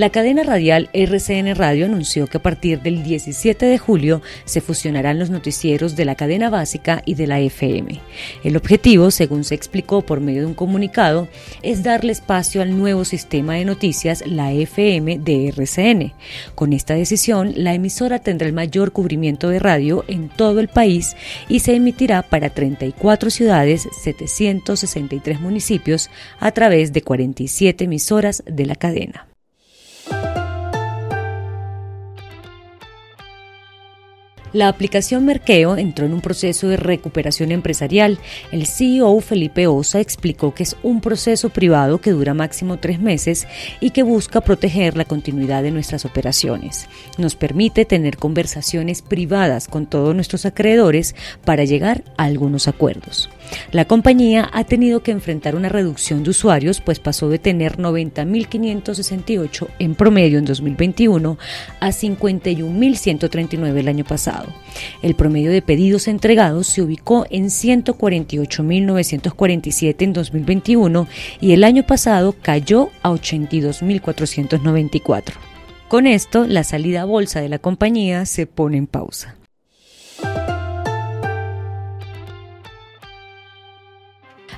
La cadena radial RCN Radio anunció que a partir del 17 de julio se fusionarán los noticieros de la cadena básica y de la FM. El objetivo, según se explicó por medio de un comunicado, es darle espacio al nuevo sistema de noticias, la FM de RCN. Con esta decisión, la emisora tendrá el mayor cubrimiento de radio en todo el país y se emitirá para 34 ciudades, 763 municipios a través de 47 emisoras de la cadena. La aplicación Merkeo entró en un proceso de recuperación empresarial. El CEO Felipe Osa explicó que es un proceso privado que dura máximo tres meses y que busca proteger la continuidad de nuestras operaciones. Nos permite tener conversaciones privadas con todos nuestros acreedores para llegar a algunos acuerdos. La compañía ha tenido que enfrentar una reducción de usuarios, pues pasó de tener 90.568 en promedio en 2021 a 51.139 el año pasado. El promedio de pedidos entregados se ubicó en 148.947 en 2021 y el año pasado cayó a 82.494. Con esto, la salida a bolsa de la compañía se pone en pausa.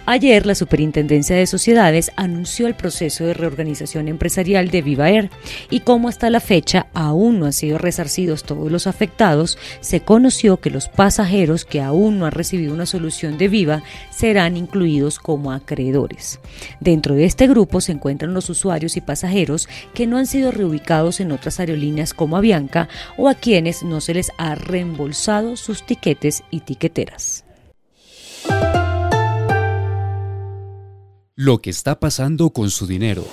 Ayer, la Superintendencia de Sociedades anunció el proceso de reorganización empresarial de Viva Air y como hasta la fecha aún no han sido resarcidos todos los afectados, se conoció que los pasajeros que aún no han recibido una solución de Viva serán incluidos como acreedores. Dentro de este grupo se encuentran los usuarios y pasajeros que no han sido reubicados en otras aerolíneas como Avianca o a quienes no se les ha reembolsado sus tiquetes y tiqueteras. Lo que está pasando con su dinero.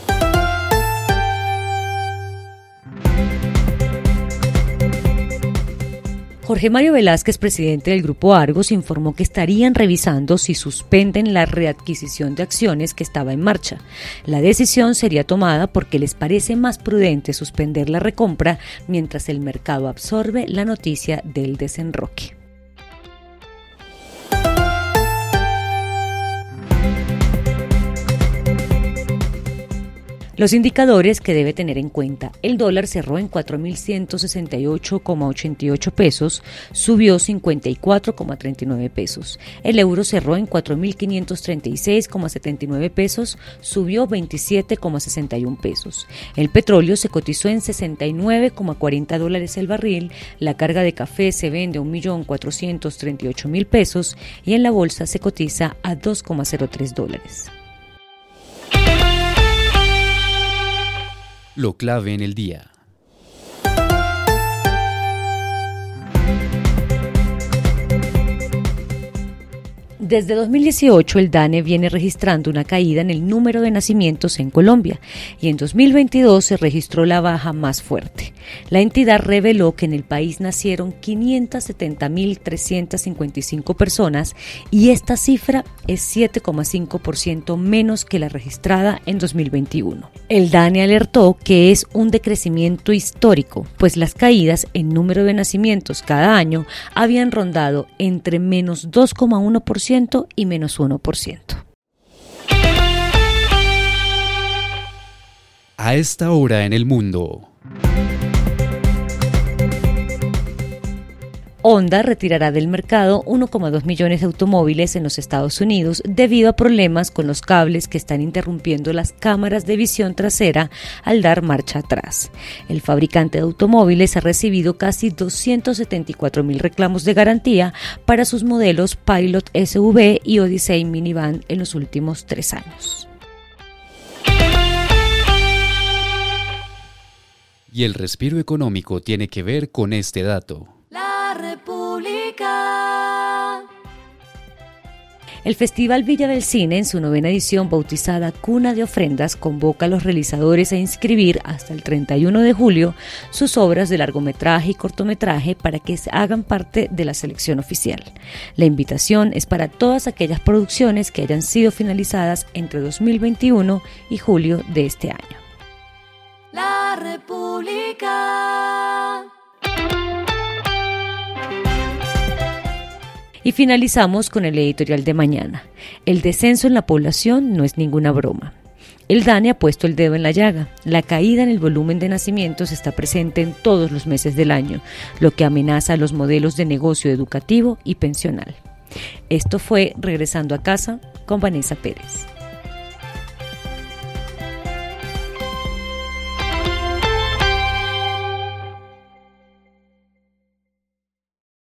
Jorge Mario Velázquez, presidente del Grupo Argos, informó que estarían revisando si suspenden la readquisición de acciones que estaba en marcha. La decisión sería tomada porque les parece más prudente suspender la recompra mientras el mercado absorbe la noticia del desenroque. Los indicadores que debe tener en cuenta. El dólar cerró en 4.168,88 pesos, subió 54,39 pesos. El euro cerró en 4.536,79 pesos, subió 27,61 pesos. El petróleo se cotizó en 69,40 dólares el barril. La carga de café se vende a 1.438.000 pesos y en la bolsa se cotiza a 2,03 dólares. Lo clave en el día. Desde 2018 el DANE viene registrando una caída en el número de nacimientos en Colombia y en 2022 se registró la baja más fuerte. La entidad reveló que en el país nacieron 570.355 personas y esta cifra es 7,5% menos que la registrada en 2021. El DANE alertó que es un decrecimiento histórico, pues las caídas en número de nacimientos cada año habían rondado entre menos 2,1% y menos 1%. A esta hora en el mundo. Honda retirará del mercado 1,2 millones de automóviles en los Estados Unidos debido a problemas con los cables que están interrumpiendo las cámaras de visión trasera al dar marcha atrás. El fabricante de automóviles ha recibido casi 274 mil reclamos de garantía para sus modelos Pilot SUV y Odyssey Minivan en los últimos tres años. Y el respiro económico tiene que ver con este dato. El Festival Villa del Cine, en su novena edición bautizada Cuna de Ofrendas, convoca a los realizadores a inscribir hasta el 31 de julio sus obras de largometraje y cortometraje para que hagan parte de la selección oficial. La invitación es para todas aquellas producciones que hayan sido finalizadas entre 2021 y julio de este año. La República. Y finalizamos con el editorial de mañana. El descenso en la población no es ninguna broma. El DANE ha puesto el dedo en la llaga. La caída en el volumen de nacimientos está presente en todos los meses del año, lo que amenaza a los modelos de negocio educativo y pensional. Esto fue Regresando a casa con Vanessa Pérez.